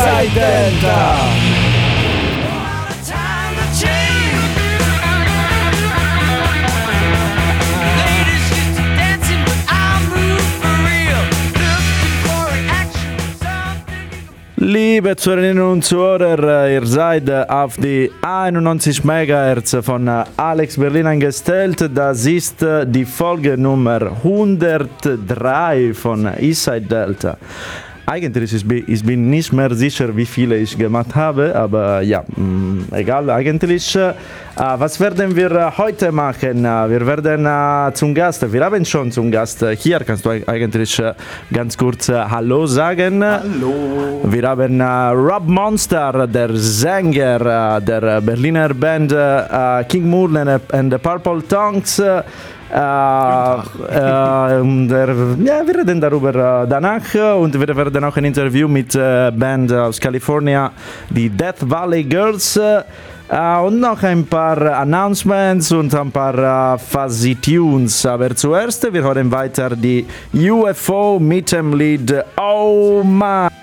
Inside Delta. Liebe Zuhörerinnen und Zuhörer, ihr seid auf die 91 MHz von Alex Berlin eingestellt. Das ist die Folge Nummer 103 von Eastside Delta. Eigentlich ich bin ich bin nicht mehr sicher, wie viele ich gemacht habe, aber ja, mh, egal eigentlich. Äh, was werden wir heute machen? Wir werden äh, zum Gast, wir haben schon zum Gast hier, kannst du eigentlich ganz kurz Hallo sagen? Hallo. Wir haben Rob Monster, der Sänger der Berliner Band King Moon and the Purple Tongues. Äh, äh, der, ja, wir reden darüber danach und wir werden auch ein Interview mit äh, Band aus Kalifornien, die Death Valley Girls. Uh, und noch ein paar Announcements und ein paar uh, Fuzzy Tunes. Aber zuerst, wir hören weiter die UFO mit dem Lied Oh My.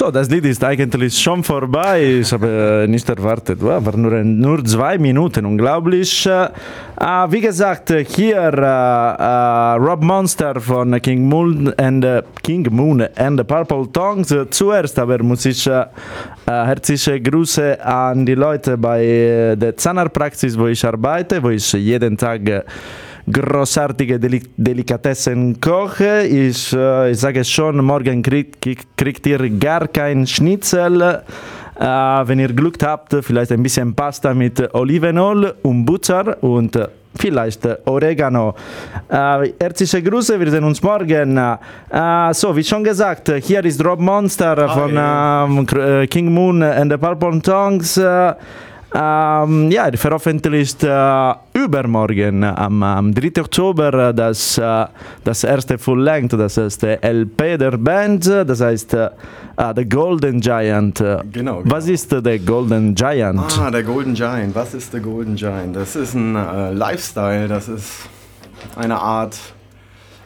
So, das Lied ist eigentlich schon vorbei. Ich habe nicht erwartet. War nur, nur zwei Minuten, unglaublich. Uh, wie gesagt, hier uh, uh, Rob Monster von King Moon and King Moon and the Purple Tongues. Zuerst aber muss ich herzliche Grüße an die Leute bei der Zahnarztpraxis, wo ich arbeite, wo ich jeden Tag großartige Deli Delikatessen koche. Ich, äh, ich sage schon, morgen kriegt, kriegt ihr gar kein Schnitzel. Äh, wenn ihr Glück habt, vielleicht ein bisschen Pasta mit Olivenöl und Butter und vielleicht Oregano. Äh, herzliche Grüße, wir sehen uns morgen. Äh, so, wie schon gesagt, hier ist Rob Monster Hi. von ähm, King Moon and the Purple Tongues. Ähm, ja, veröffentlicht äh, übermorgen am, am 3. Oktober das, äh, das erste Full Length, das erste LP der Band, das heißt äh, The Golden Giant. Genau, genau. Was ist der Golden Giant? Ah, der Golden Giant. Was ist der Golden Giant? Das ist ein äh, Lifestyle, das ist eine Art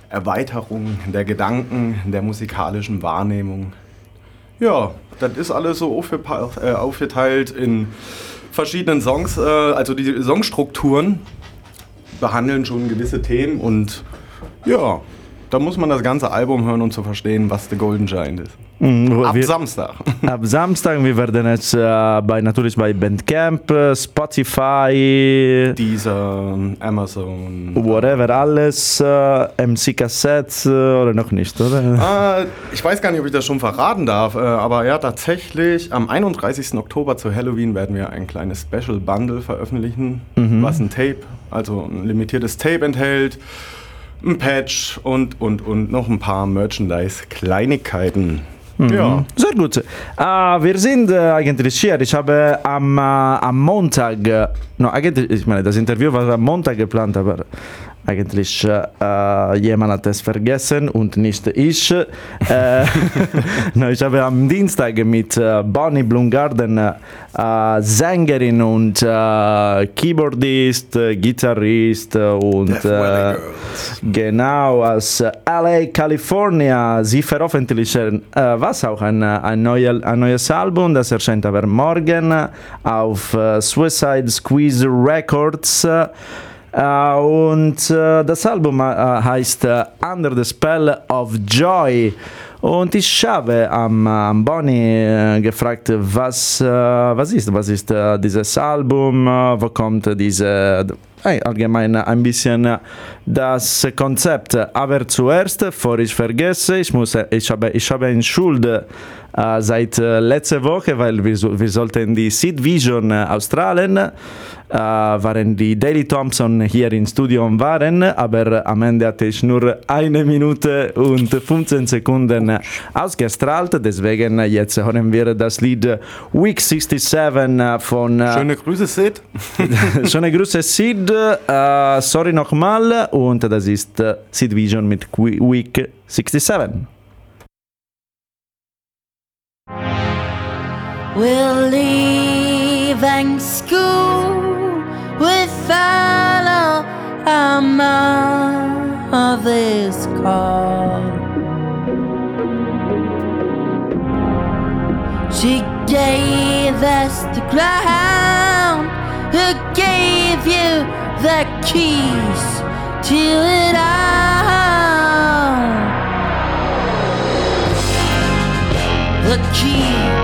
Erweiterung der Gedanken, der musikalischen Wahrnehmung. Ja, das ist alles so aufgeteilt in verschiedenen Songs, äh, also die Songstrukturen behandeln schon gewisse Themen und ja, da muss man das ganze Album hören, um zu verstehen, was The Golden Giant ist. Mhm, ab wir, Samstag. Ab Samstag, wir werden jetzt äh, bei, natürlich bei Bandcamp, Spotify, Deezer, Amazon, whatever, alles, äh, MC Cassette äh, oder noch nicht, oder? Äh, ich weiß gar nicht, ob ich das schon verraten darf, äh, aber ja, tatsächlich am 31. Oktober zu Halloween werden wir ein kleines Special Bundle veröffentlichen, mhm. was ein Tape, also ein limitiertes Tape enthält ein Patch und, und, und noch ein paar Merchandise-Kleinigkeiten. Mhm. Ja. Sehr gut. Uh, wir sind äh, eigentlich hier. Ich habe am, äh, am Montag, no, eigentlich, ich meine, das Interview war am Montag geplant, aber eigentlich äh, jemand hat es vergessen und nicht ich. äh, no, ich habe am Dienstag mit äh, Bonnie Blumgarden, äh, Sängerin und äh, Keyboardist, äh, Gitarrist und genau aus LA, California. Sie veröffentlichen was auch ein, ein, neue, ein neues Album, das erscheint aber morgen auf Suicide Squeeze Records. Uh, und uh, das Album uh, heißt Under the Spell of Joy. Und ich habe am, am Bonnie gefragt, was, was ist, was ist dieses Album, wo kommt diese allgemein ein bisschen das Konzept. Aber zuerst, bevor ich vergesse, ich, muss, ich, habe, ich habe eine Schuld äh, seit äh, letzter Woche, weil wir, wir sollten die Seed Vision äh, Australien äh, waren die Daily Thompson hier im Studio waren, aber am Ende hatte ich nur eine Minute und 15 Sekunden ausgestrahlt. Deswegen jetzt hören wir das Lied Week 67 von. Schöne Grüße, Sid. Schöne Grüße, Sid. Uh, sorry nochmal. Und das ist Sid Vision mit Week 67. We're leaving school with all our mother's call. She gave us the ground, who gave you the keys to it all. The key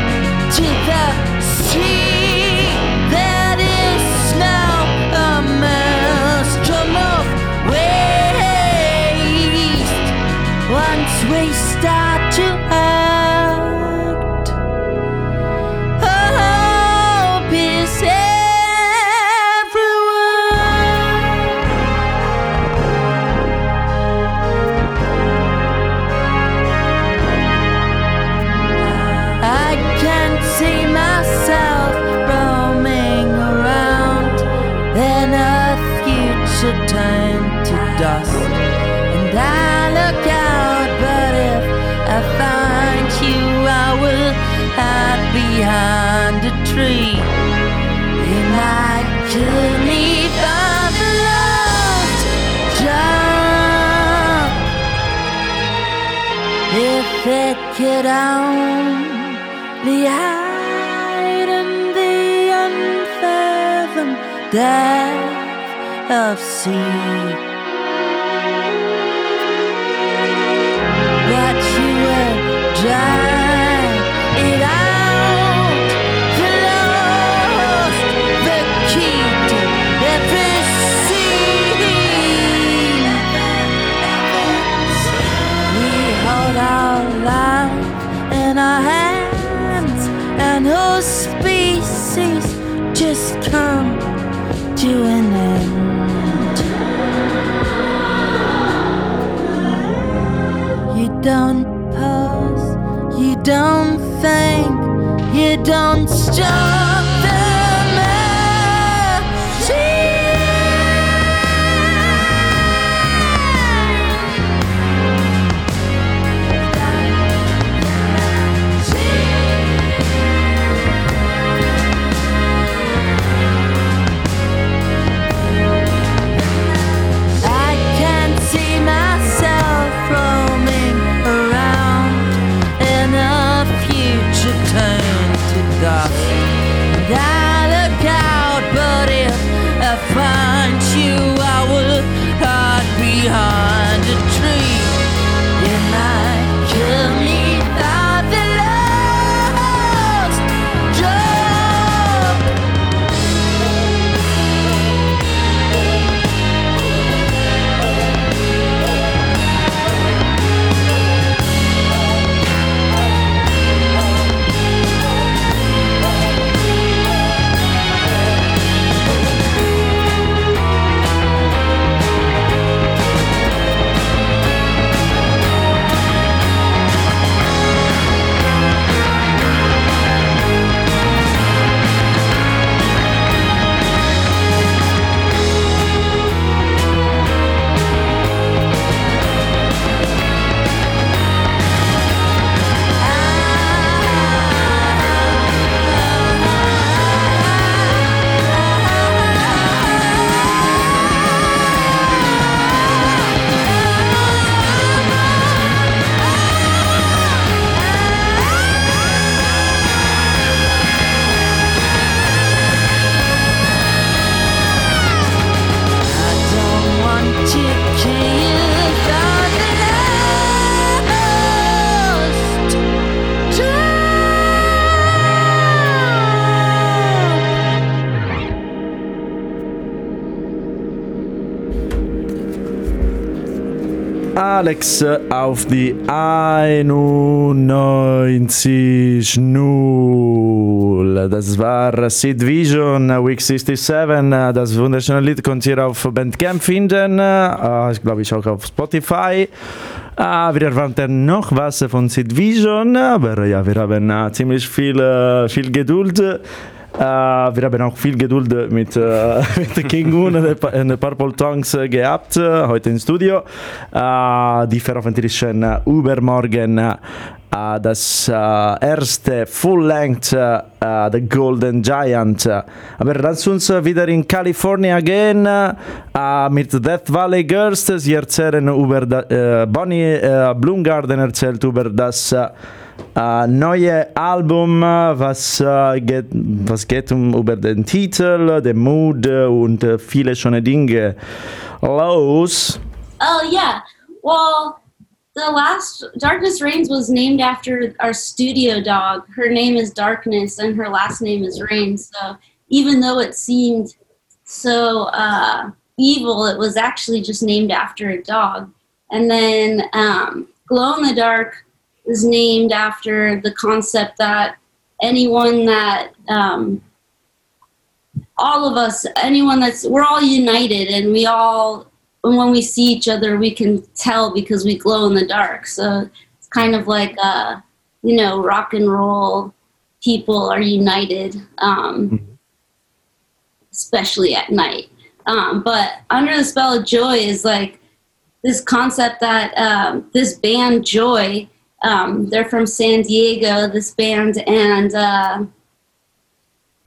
depth of sea. Don't pause, you don't think, you don't stop Alex auf die 91 0. Das war Sid Vision Week 67. Das wunderschöne Lied könnt ihr auf Bandcamp finden. Äh, ich glaube, ich auch auf Spotify. Äh, wir erwarten noch was von Sid Vision, aber ja, wir haben äh, ziemlich viel, viel Geduld. Uh, wir haben auch viel Geduld mit, uh, mit King Un und den Purple Tongues gehabt, heute im Studio. die veröffentlichen übermorgen das erste Full-Length The Golden Giant. Aber lass uns wieder in Kalifornien gehen mit Death Valley Girls. Sie erzählen über Bonnie Bloomgarden erzählt über das Uh, neue Album, was, uh, geht, was geht um über den Titel, den Mood und uh, viele schöne Dinge. Los. Oh yeah. Well, the last Darkness Reigns was named after our studio dog. Her name is Darkness and her last name is Reigns. So even though it seemed so uh, evil, it was actually just named after a dog. And then um, Glow in the Dark is named after the concept that anyone that um, all of us anyone that's we're all united and we all and when we see each other we can tell because we glow in the dark so it's kind of like uh you know rock and roll people are united um mm-hmm. especially at night um but under the spell of joy is like this concept that um, this band joy um, they're from San Diego, this band, and uh,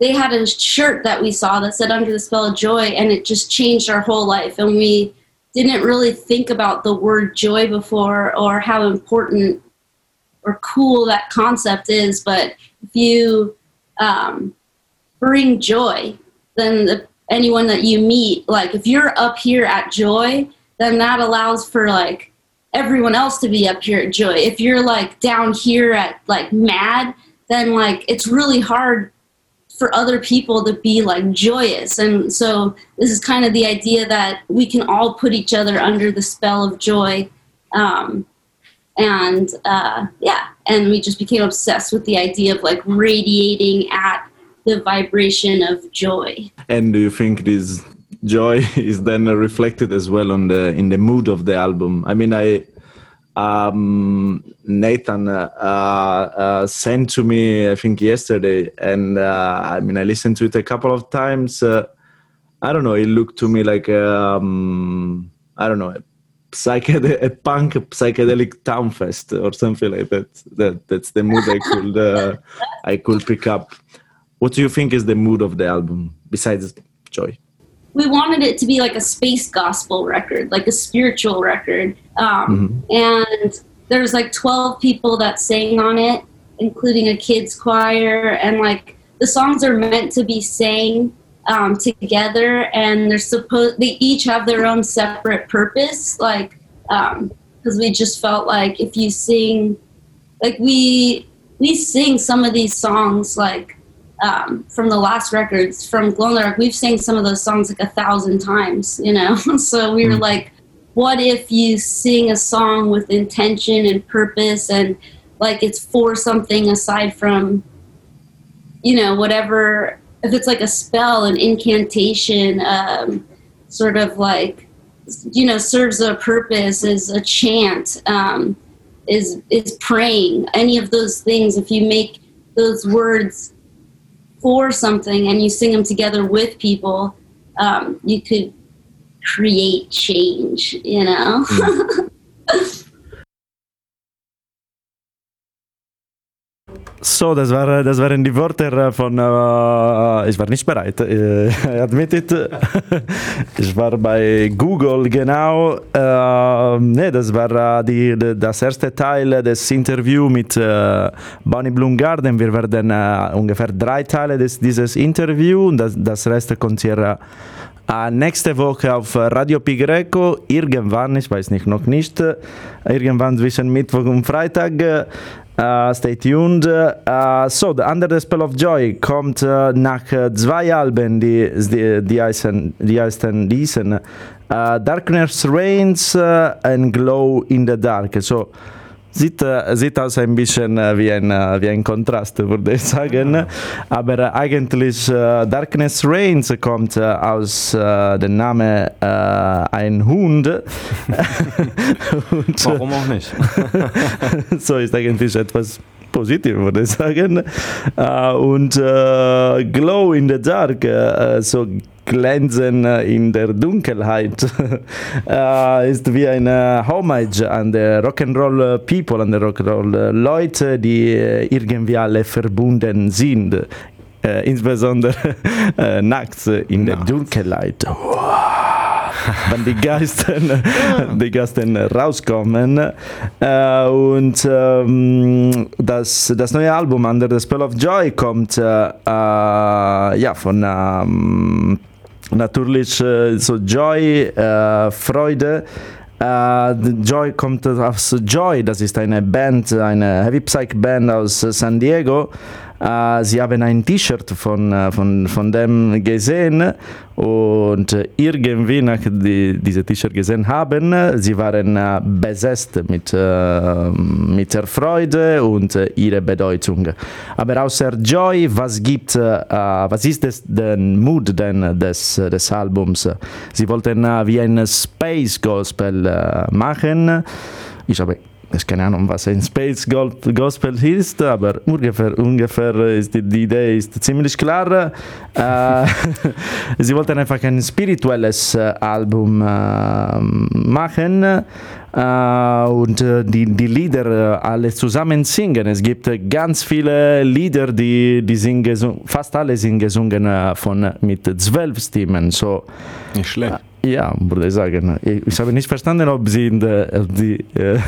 they had a shirt that we saw that said Under the Spell of Joy, and it just changed our whole life. And we didn't really think about the word joy before or how important or cool that concept is. But if you um, bring joy, then the, anyone that you meet, like if you're up here at joy, then that allows for like everyone else to be up here at joy. If you're like down here at like mad, then like it's really hard for other people to be like joyous. And so this is kind of the idea that we can all put each other under the spell of joy. Um, and uh, yeah, and we just became obsessed with the idea of like radiating at the vibration of joy. And do you think this joy is then reflected as well on the in the mood of the album. I mean, I um, Nathan uh, uh, sent to me I think yesterday, and uh, I mean I listened to it a couple of times. Uh, I don't know. It looked to me like um, I don't know. A, a punk psychedelic town fest or something like that. That that's the mood I could uh, I could pick up. What do you think is the mood of the album besides joy? We wanted it to be like a space gospel record, like a spiritual record. Um, mm-hmm. And there's like 12 people that sang on it, including a kids choir. And like the songs are meant to be sang um, together, and they're supposed they each have their own separate purpose. Like because um, we just felt like if you sing, like we we sing some of these songs like um, from the last records from Glow Dark, we've sang some of those songs like a thousand times, you know. so we were mm-hmm. like, what if you sing a song with intention and purpose and like it's for something aside from, you know, whatever. If it's like a spell, an incantation, um, sort of like, you know, serves a purpose, is a chant, um, is is praying. Any of those things, if you make those words for something and you sing them together with people, um, you could create change, you know? So, das, war, das waren die Wörter von. Äh, ich war nicht bereit. Äh, admitted. ich war bei Google, genau. Äh, nee, das war äh, die, das erste Teil des Interviews mit äh, Bonnie Bloomgarden. Wir werden äh, ungefähr drei Teile des, dieses Interviews das, das Rest kommt hier Uh, nächste Woche auf Radio Pi Greco, irgendwann, ich weiß nicht, noch nicht, irgendwann zwischen Mittwoch und Freitag. Uh, stay tuned. Uh, so, The Under the Spell of Joy kommt uh, nach uh, zwei Alben, die, die, die, heißen, die heißen diesen uh, Darkness Reigns uh, and Glow in the Dark. So, sieht, äh, sieht aus ein bisschen äh, wie, ein, äh, wie ein Kontrast, würde ich sagen. Ja. Aber äh, eigentlich äh, Darkness Reigns kommt äh, aus dem Namen ein Hund. Und, Warum auch nicht? so ist eigentlich etwas positiv, würde ich sagen. und Glow in the Dark, so glänzen in der Dunkelheit äh, ist wie eine Homage an die Rock'n'Roll People, an die Rock'n'Roll Leute, die irgendwie alle verbunden sind. Äh, insbesondere äh, nachts in der Dunkelheit. Wenn die Geister, die Geister rauskommen. Äh, und ähm, das, das neue Album Under the Spell of Joy kommt äh, ja, von ähm, natürlich äh, so Joy, äh, Freude. Uh, Joy kommt aus Joy, das ist eine Band, eine Heavy Psych Band aus San Diego. Uh, sie haben ein T-Shirt von, uh, von, von dem gesehen und irgendwie, nach die diese T-Shirt gesehen haben, sie waren uh, besetzt mit, mit der Freude und ihrer Bedeutung. Aber außer Joy, was gibt, was ist das, der Mood denn des, des Albums? Sie wollten wie ein Space Gospel machen. Ich habe ich keine Ahnung, was ein Space Gospel ist, aber ungefähr, ungefähr ist die, die Idee ist ziemlich klar. äh, sie wollten einfach ein spirituelles äh, Album äh, machen äh, und äh, die, die Lieder äh, alle zusammen singen. Es gibt ganz viele Lieder, die, die sind fast alle sind gesungen von, mit zwölf Stimmen. So, Nicht schlecht. Ja, würde ich sagen. Ich habe nicht verstanden, ob sie in der, die äh,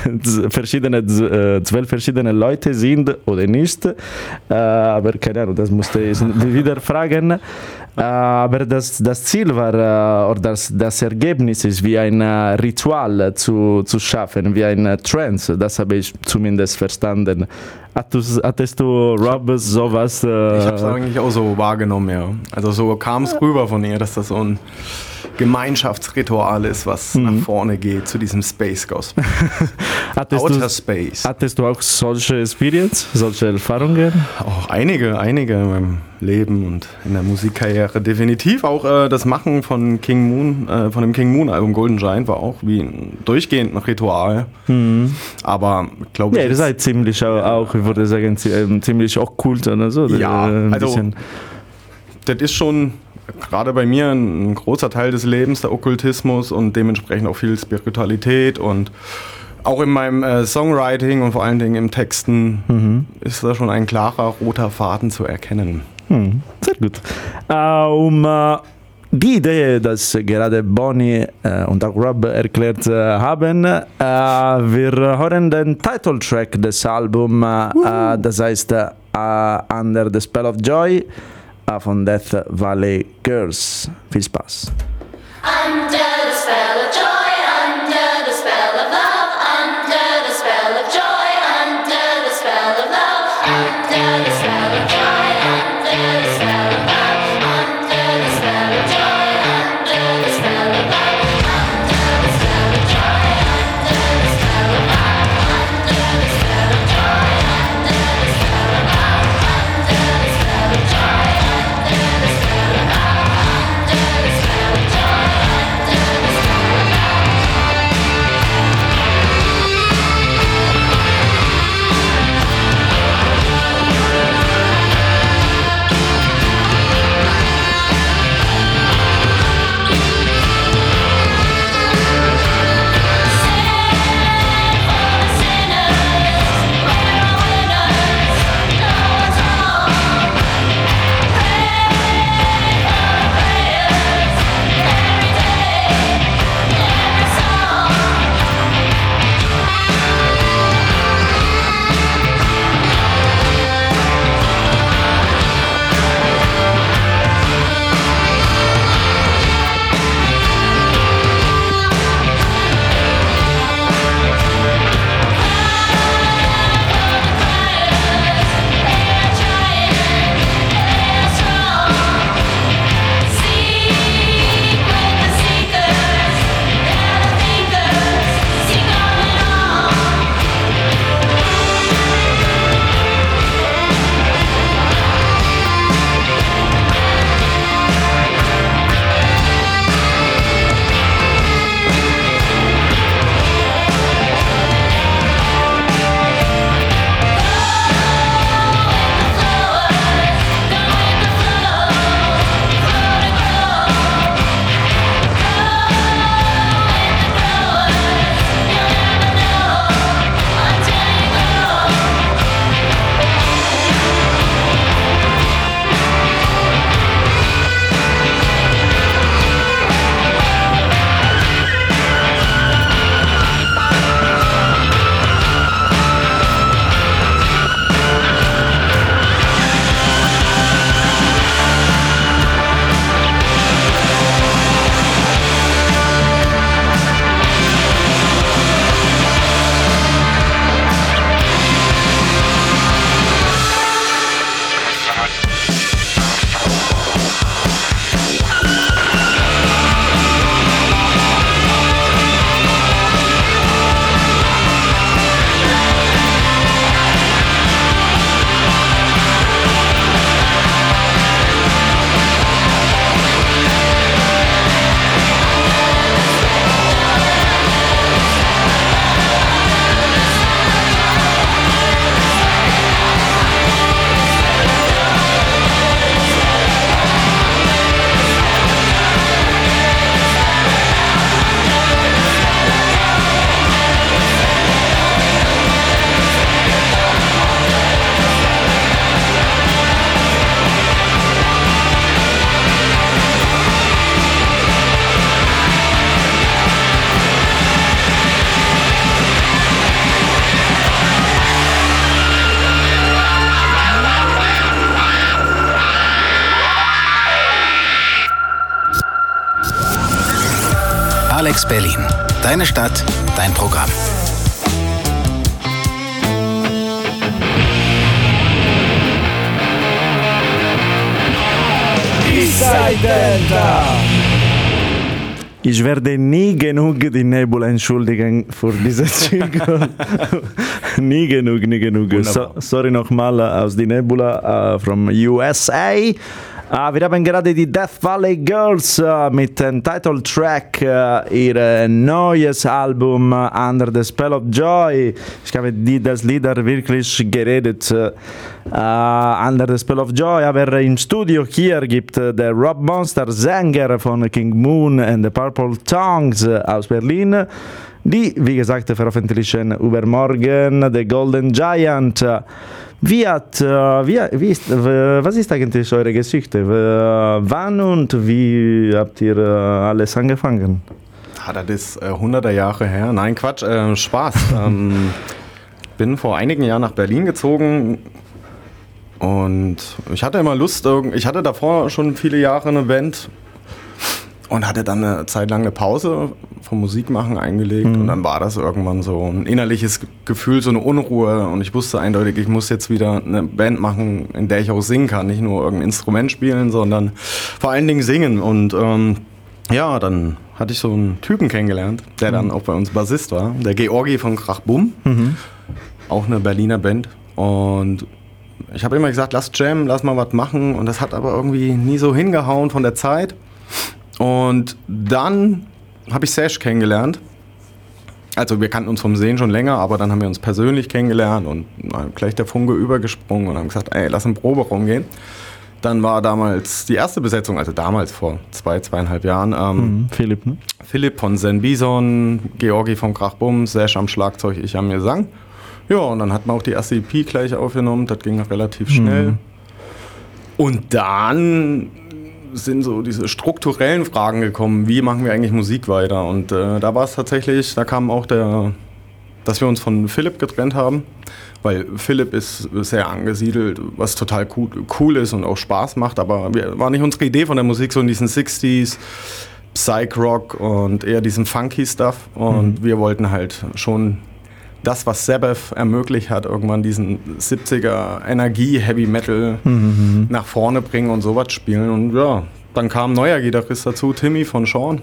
verschiedene, äh, zwölf verschiedene Leute sind oder nicht. Äh, aber keine Ahnung, das musste ich wieder fragen. Äh, aber das, das Ziel war, äh, oder das, das Ergebnis ist, wie ein äh, Ritual zu, zu schaffen, wie ein Trance. Das habe ich zumindest verstanden. Hattest, hattest du, Rob, sowas? ich habe es eigentlich auch so wahrgenommen, ja. Also so kam es rüber von ihr, dass das so ein Gemeinschaftsritual ist, was mhm. nach vorne geht zu diesem Space Gospel. hattest Outer du, Space. Hattest du auch solche Experience, solche Erfahrungen? Auch einige, einige in meinem Leben und in der Musikkarriere. Definitiv auch äh, das Machen von King Moon, äh, von dem King Moon Album Golden Giant war auch wie ein durchgehend ein Ritual. Mhm. Aber glaube ich. Ja, das ist halt ziemlich auch, auch, ich würde sagen, ähm, ziemlich okkult oder so. Ja, äh, also das ist schon gerade bei mir ein, großer Teil des Lebens, der Okkultismus und dementsprechend auch viel Spiritualität und auch in meinem äh, Songwriting und vor allen Dingen im Texten mhm. ist da schon ein klarer roter Faden zu erkennen. Mhm. Sehr gut. Uh, um uh, die Idee, dass gerade Bonnie uh, und auch Rob erklärt haben, wir hören den Titeltrack des Albums, das heißt Under the Spell of Joy von Death Valley Girls. Viel Spaß. Alex Berlin. Deine Stadt, dein Programm. Ich werde nie genug die Nebula entschuldigen für diese Jingle. nie genug, nie genug. So, sorry nochmal aus die Nebula uh, from USA. Uh, wir haben gerade die Death Valley Girls uh, mit dem Titeltrack uh, ihr neues Album Under the Spell of Joy. Ich habe die, das Lieder wirklich geredet. Under the Spell of Joy, aber im Studio hier gibt der Rob Monster, Sänger von King Moon and the Purple Tongues aus Berlin. Die, wie gesagt, veröffentlichen übermorgen The Golden Giant. Wie hat, äh, wie, wie ist, was ist eigentlich eure Geschichte? Wann und wie habt ihr äh, alles angefangen? Ah, das ist äh, hunderte Jahre her. Nein, Quatsch, äh, Spaß. ähm, bin vor einigen Jahren nach Berlin gezogen und ich hatte immer Lust, ich hatte davor schon viele Jahre eine Band und hatte dann eine Zeit lang eine Pause vom Musikmachen eingelegt und dann war das irgendwann so ein innerliches Gefühl, so eine Unruhe und ich wusste eindeutig, ich muss jetzt wieder eine Band machen, in der ich auch singen kann, nicht nur irgendein Instrument spielen, sondern vor allen Dingen singen und ähm, ja, dann hatte ich so einen Typen kennengelernt, der dann auch bei uns Bassist war, der Georgi von Krachbum, auch eine Berliner Band und ich habe immer gesagt, lass Jam, lass mal was machen und das hat aber irgendwie nie so hingehauen von der Zeit. Und dann habe ich Sash kennengelernt. Also wir kannten uns vom Sehen schon länger, aber dann haben wir uns persönlich kennengelernt und gleich der Funke übergesprungen und haben gesagt, ey, lass in den Proberaum gehen. Dann war damals die erste Besetzung, also damals vor zwei, zweieinhalb Jahren, ähm, Mhm, Philipp, ne? Philipp von Zen Bison, Georgi von Krachbum, Sash am Schlagzeug, ich am Gesang. Ja, und dann hat man auch die erste EP gleich aufgenommen, das ging relativ schnell. Und dann sind so diese strukturellen Fragen gekommen, wie machen wir eigentlich Musik weiter? Und äh, da war es tatsächlich, da kam auch der, dass wir uns von Philipp getrennt haben, weil Philipp ist sehr angesiedelt, was total cool, cool ist und auch Spaß macht, aber wir, war nicht unsere Idee von der Musik, so in diesen 60s, Psych-Rock und eher diesen Funky-Stuff und wir wollten halt schon das, was Sabbath ermöglicht hat, irgendwann diesen 70er Energie, Heavy Metal nach vorne bringen und sowas spielen. Und ja, dann kam ein neuer Gitarrist dazu, Timmy von Sean.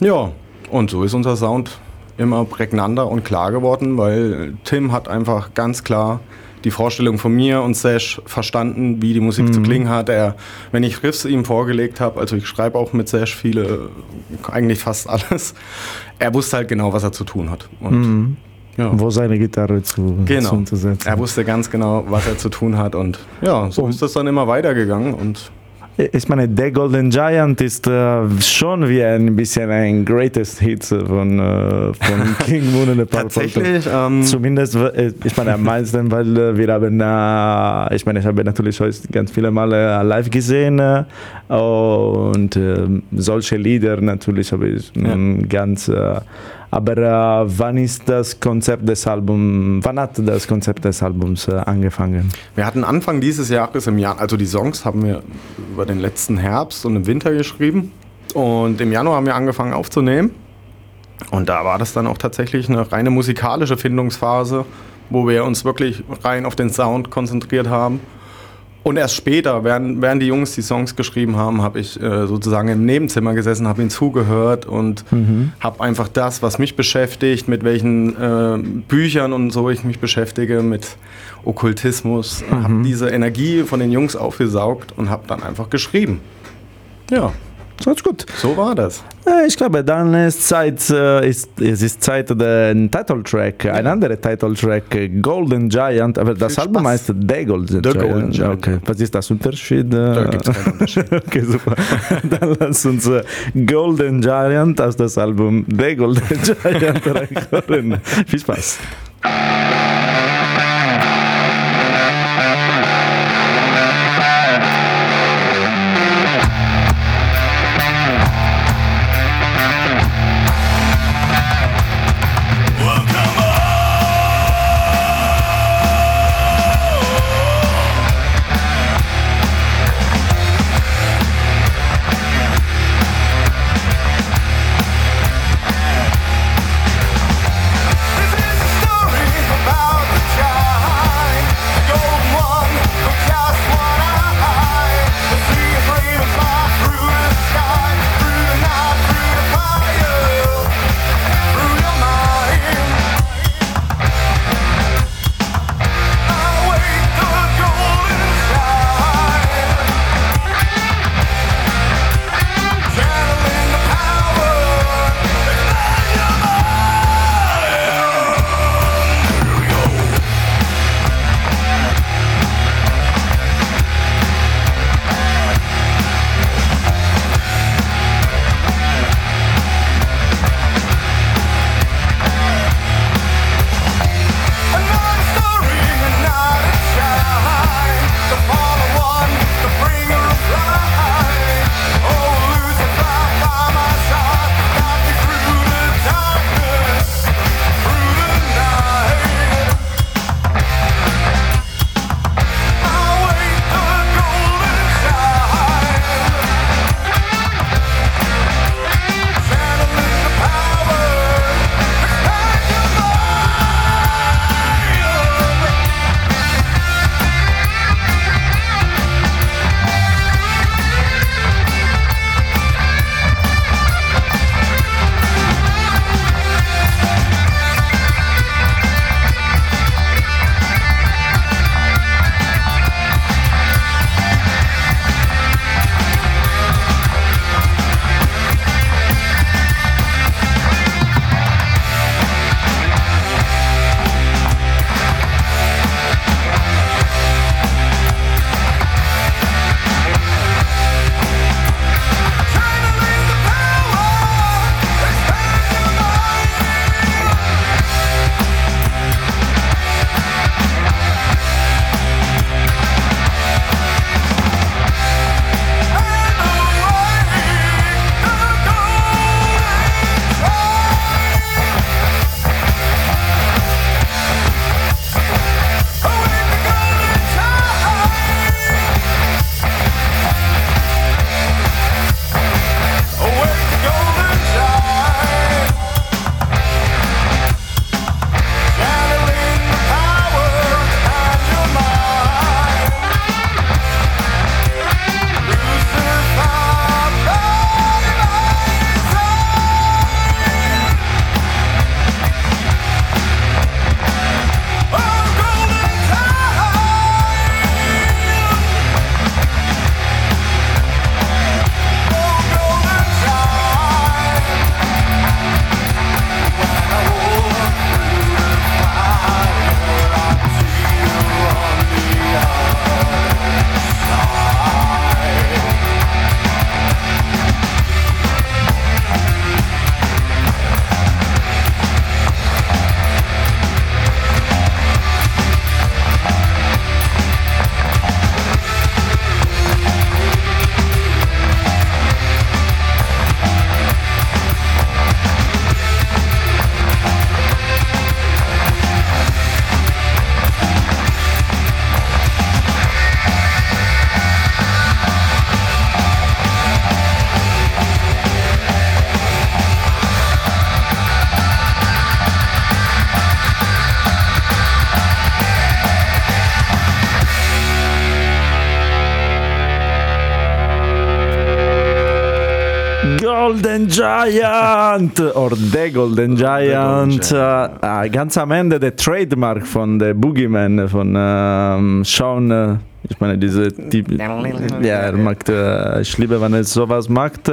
Ja, und so ist unser Sound immer prägnanter und klar geworden, weil Tim hat einfach ganz klar die Vorstellung von mir und Sash verstanden, wie die Musik zu klingen hat. Er, wenn ich Riffs ihm vorgelegt habe, also ich schreibe auch mit Sash viele, eigentlich fast alles, er wusste halt genau, was er zu tun hat. Und ja. Wo seine Gitarre zu, Genau. zu untersetzen. Er wusste ganz genau, was er zu tun hat und ja, so ist das dann immer weitergegangen und Ich meine, The Golden Giant ist äh, schon wie ein bisschen ein Greatest Hit von, äh, von King Moon and the tatsächlich, ähm, Zumindest, äh, ich meine, am meisten, weil äh, wir haben, äh, ich meine, ich habe natürlich heute ganz viele Male live gesehen und äh, solche Lieder natürlich habe ich mm, ganz, aber äh, wann ist das Konzept des Albums, wann hat das Konzept des Albums äh, angefangen? wir hatten Anfang dieses Jahres im Jahr, also die Songs haben wir über den letzten Herbst und im Winter geschrieben und im Januar haben wir angefangen aufzunehmen und da war das dann auch tatsächlich eine reine musikalische Findungsphase, wo wir uns wirklich rein auf den Sound konzentriert haben. Und erst später, während, während die Jungs die Songs geschrieben haben, habe ich äh, sozusagen im Nebenzimmer gesessen, habe ihnen zugehört und habe einfach das, was mich beschäftigt, mit welchen äh, Büchern und so ich mich beschäftige, mit Okkultismus, habe diese Energie von den Jungs aufgesaugt und habe dann einfach geschrieben. Ja, So ist gut. so war das. Äh, Ich glaube, dann ist Zeit, äh, ist, es ist Zeit, den Titeltrack, ein anderer Titeltrack, Golden Giant, aber das Viel Album Spaß. heißt The Golden The Giant. Golden Giant. Okay. Was ist das Unterschied? Da gibt es keinen Unterschied. okay, super. Dann lass uns äh, Golden Giant aus das Album The Golden Giant reinhören. Viel Spaß. Golden Giant or The Golden Giant. Äh, ganz am Ende der Trademark von der Boogeyman von ähm, Sean. Äh, ich meine, diese. Die, ja, er macht. Äh, ich liebe, wenn er sowas macht.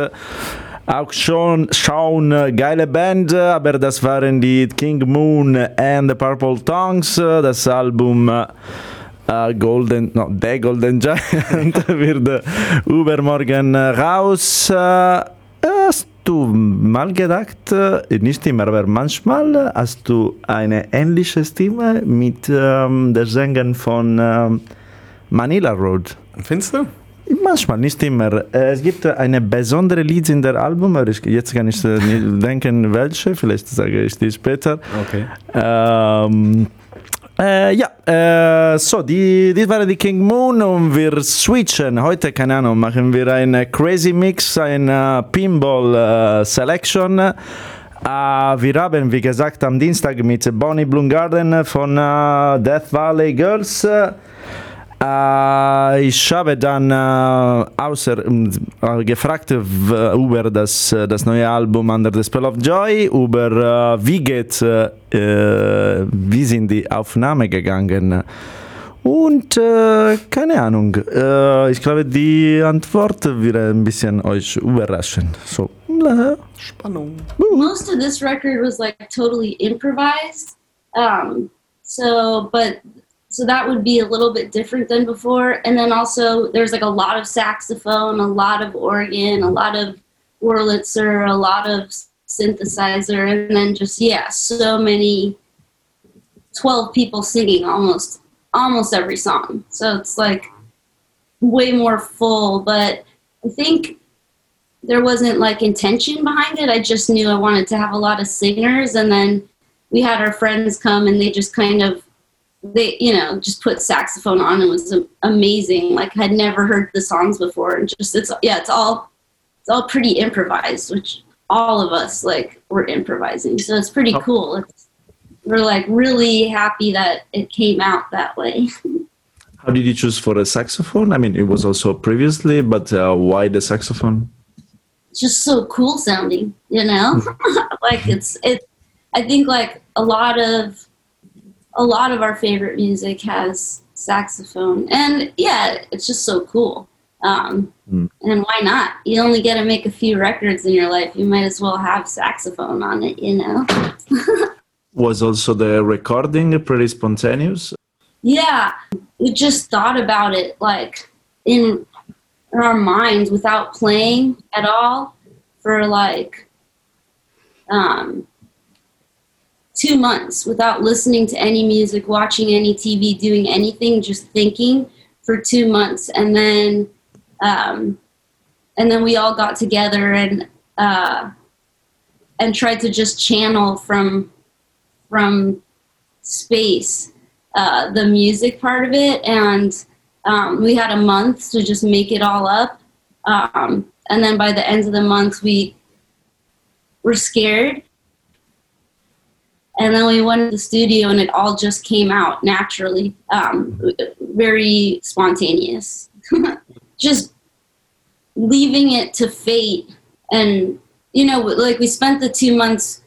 Auch schon Sean, äh, geile Band, aber das waren die King Moon and the Purple Tongues. Das Album. Äh, Golden, no, The Golden Giant wird äh, übermorgen äh, raus. Äh, hast du mal gedacht, äh, nicht immer, aber manchmal hast du eine ähnliche Stimme mit ähm, der Sängerin von ähm, Manila Road? Findest du? Manchmal, nicht immer. Äh, Es gibt eine besondere Lied in der Album, aber ich, jetzt kann ich äh, nicht denken, welche. Vielleicht sage ich die später. Okay. Ähm, äh, ja, äh, so, die, die waren die King Moon und wir switchen. Heute, keine Ahnung, machen wir einen Crazy Mix, eine Pinball äh, Selection. Äh, wir haben, wie gesagt, am Dienstag mit Bonnie Bloomgarden von äh, Death Valley Girls. Äh, ich habe dann äh, außer, äh, gefragt w- über das, äh, das neue Album Under the Spell of Joy, über äh, wie geht, äh, äh, wie sind die Aufnahmen gegangen. Und äh, keine Ahnung, äh, ich glaube, die Antwort wird ein bisschen euch überraschen. So, äh, Spannung. most of this record was like totally improvised. Um, so, but so that would be a little bit different than before. And then also, there's like a lot of saxophone, a lot of organ, a lot of Wurlitzer, a lot of synthesizer, and then just yeah, so many. Twelve people singing almost almost every song. So it's like way more full. But I think there wasn't like intention behind it. I just knew I wanted to have a lot of singers, and then we had our friends come, and they just kind of they you know just put saxophone on. It was amazing. Like I'd never heard the songs before, and just it's yeah, it's all it's all pretty improvised, which all of us like were improvising. So it's pretty cool. It's, we're like really happy that it came out that way. how did you choose for a saxophone? I mean, it was also previously, but uh, why the saxophone? it's just so cool sounding, you know? like it's it I think like a lot of a lot of our favorite music has saxophone. And yeah, it's just so cool. Um, Mm. and why not? You only get to make a few records in your life. You might as well have saxophone on it, you know? Was also the recording pretty spontaneous? Yeah, we just thought about it like in, in our minds without playing at all for like um, two months without listening to any music, watching any TV, doing anything, just thinking for two months, and then um, and then we all got together and uh, and tried to just channel from from space uh, the music part of it, and um, we had a month to just make it all up. Um, and then by the end of the month, we were scared. And then we went to the studio, and it all just came out naturally, um, very spontaneous. just leaving it to fate. And, you know, like we spent the two months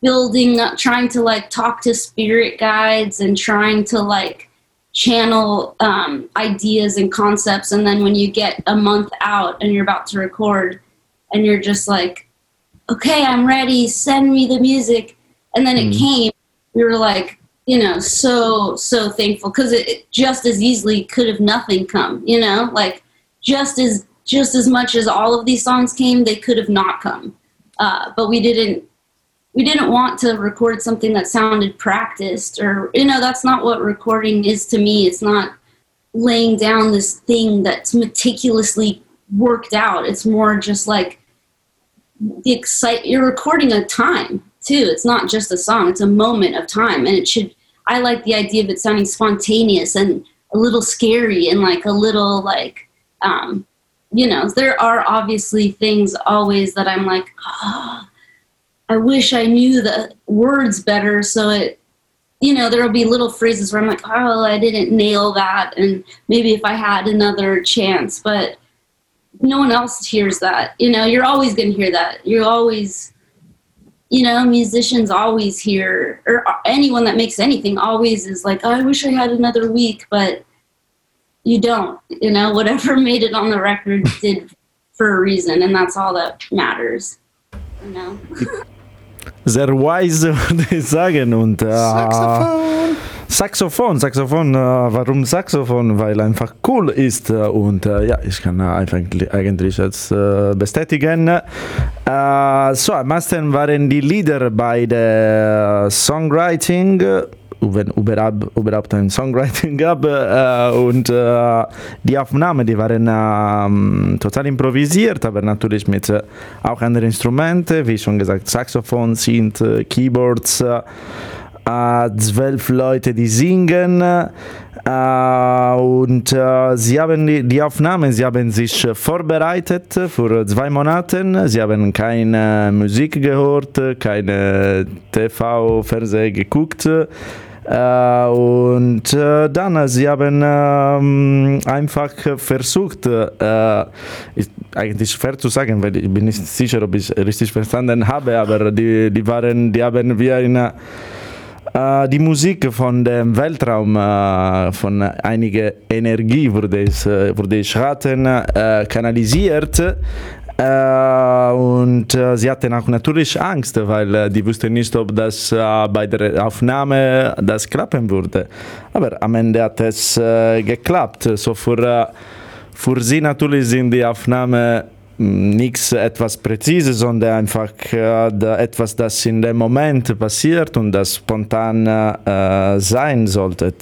building up trying to like talk to spirit guides and trying to like channel um, ideas and concepts and then when you get a month out and you're about to record and you're just like okay i'm ready send me the music and then it came we were like you know so so thankful because it, it just as easily could have nothing come you know? Like just as just as much as all of these songs came they could have not come. Uh, but we didn't we didn't want to record something that sounded practiced or you know that's not what recording is to me. It's not laying down this thing that's meticulously worked out. It's more just like the excite you're recording a time too it's not just a song it's a moment of time and it should i like the idea of it sounding spontaneous and a little scary and like a little like um you know there are obviously things always that i'm like oh, I wish I knew the words better so it you know there'll be little phrases where I'm like oh I didn't nail that and maybe if I had another chance but no one else hears that. You know, you're always going to hear that. You're always, you know, musicians always hear, or anyone that makes anything always is like, oh, I wish I had another week, but you don't. You know, whatever made it on the record did for a reason, and that's all that matters. You know. Sehr wise, würde ich sagen. Und, äh, Saxophon. Saxophon, Saxophon. Äh, warum Saxophon? Weil einfach cool ist. äh, Und äh, ja, ich kann äh, einfach eigentlich jetzt äh, bestätigen. Äh, so, am meisten waren die Lieder bei der Songwriting. Überhaupt, überhaupt ein Songwriting gab. Äh, und äh, die Aufnahmen, die waren ähm, total improvisiert, aber natürlich mit äh, auch anderen Instrumenten, wie schon gesagt, Saxophon, Synth, äh, Keyboards. Äh, zwölf Leute, die singen. Äh, und äh, sie haben die, die Aufnahmen, sie haben sich vorbereitet für zwei Monate. Sie haben keine Musik gehört, keine TV, Fernseh geguckt. Äh, und äh, dann, sie haben ähm, einfach versucht, ist eigentlich schwer zu sagen, weil ich bin nicht sicher, ob ich richtig verstanden habe, aber die, die waren, die haben wir in äh, die Musik von dem Weltraum, äh, von einiger Energie, würde ich, äh, würde ich raten, äh, kanalisiert. Äh, und äh, sie hatten auch natürlich Angst, weil äh, die wussten nicht, ob das äh, bei der Aufnahme das klappen würde. Aber am Ende hat es geklappt. So für, für sie natürlich sind die Aufnahmen nichts etwas Präzises, sondern einfach äh, etwas, das in dem Moment passiert und das spontan äh, sein sollte.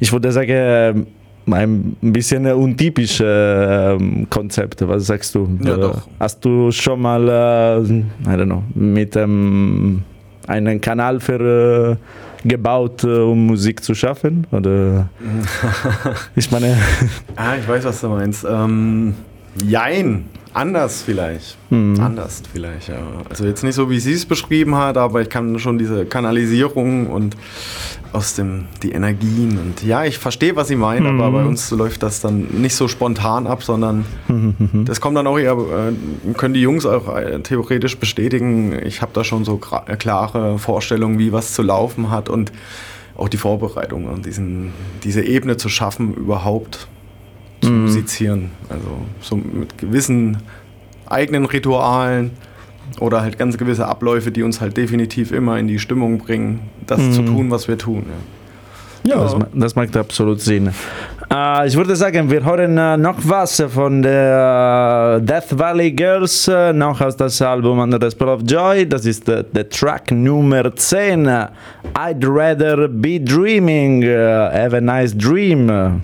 Ich würde sagen, ein bisschen untypisch äh, Konzept. Was sagst du? Ja, doch. Hast du schon mal, äh, I don't know, mit ähm, einen Kanal für äh, gebaut, äh, um Musik zu schaffen? Oder ich meine, Ah, ich weiß, was du meinst. Ähm, jein, anders vielleicht. Anders vielleicht, ja. Also jetzt nicht so, wie sie es beschrieben hat, aber ich kann schon diese Kanalisierung und aus dem die Energien und ja, ich verstehe, was sie meinen, aber bei uns läuft das dann nicht so spontan ab, sondern das kommt dann auch eher, äh, können die Jungs auch äh, theoretisch bestätigen. Ich habe da schon so äh, klare Vorstellungen, wie was zu laufen hat und auch die Vorbereitung und diesen, diese Ebene zu schaffen, überhaupt zu musizieren. Also so mit gewissen eigenen Ritualen oder halt ganz gewisse Abläufe, die uns halt definitiv immer in die Stimmung bringen, das zu tun, was wir tun. Ja. ja, das, das macht absolut Sinn. Äh, ich würde sagen, wir hören äh, noch was von der äh, Death Valley Girls, äh, noch aus das Album Under the Spell of Joy. Das ist äh, der Track Nummer 10. I'd rather be dreaming. Have a nice dream.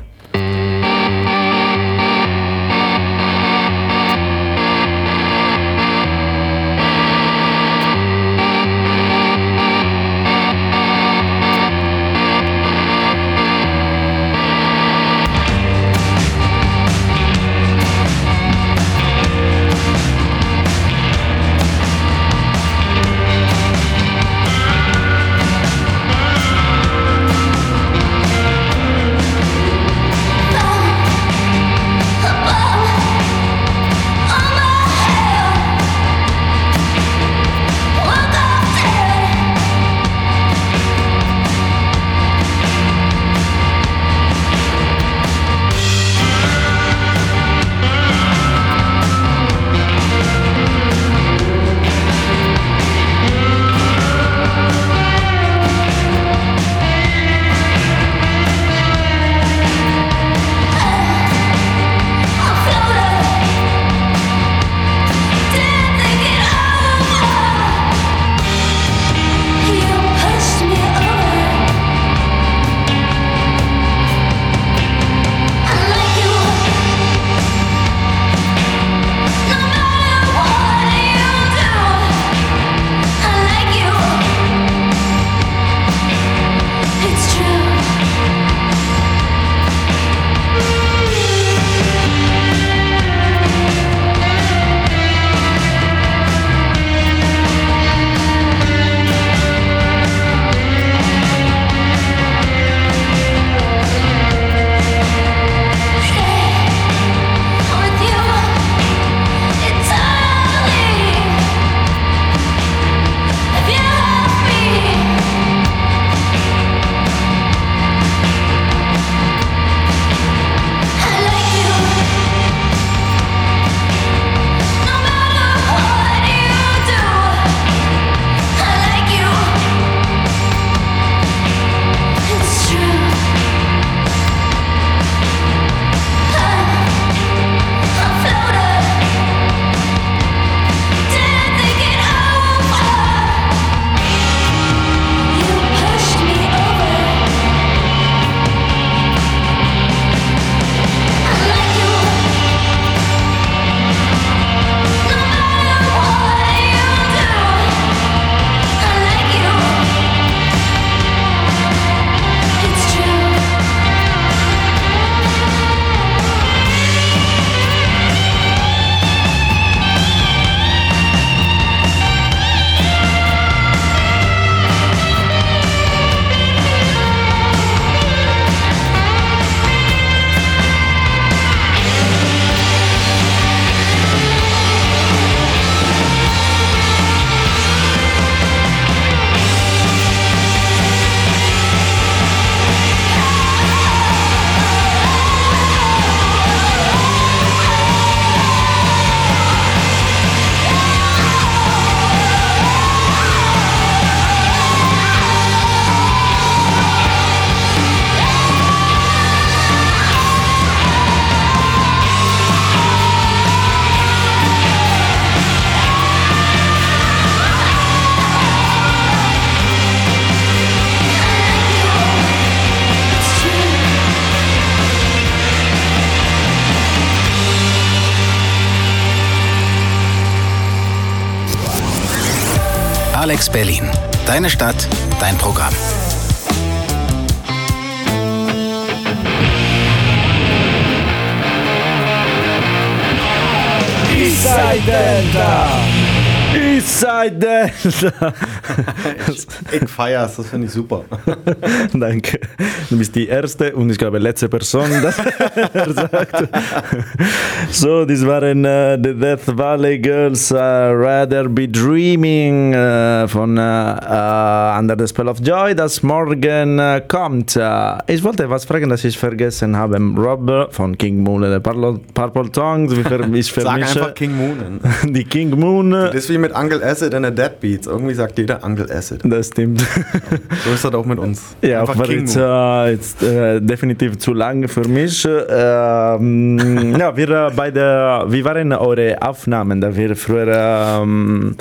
Alex Berlin. Deine Stadt, dein Programm. Eastside Delta! Eastside Delta! Ich feier's, das finde ich super. Danke. Du bist die erste und ich glaube letzte Person, das er sagt. So, das waren äh, The Death Valley Girls, äh, Rather Be Dreaming äh, von Under the Spell of Joy, das morgen kommt. Ich wollte was fragen, das ich vergessen habe. Rob von King Moon, der Purple Tongues, ich Sag einfach vermische King Moon. die King Moon. Das ist wie mit Uncle Acid und der Deadbeats. Irgendwie sagt jeder Uncle Acid. Das stimmt. So ist das auch mit uns. Ja, Einfach war King jetzt, äh, jetzt äh, definitiv zu lang für mich. Ähm, ja, wir äh, bei der, wie waren eure Aufnahmen, da wir früher ähm,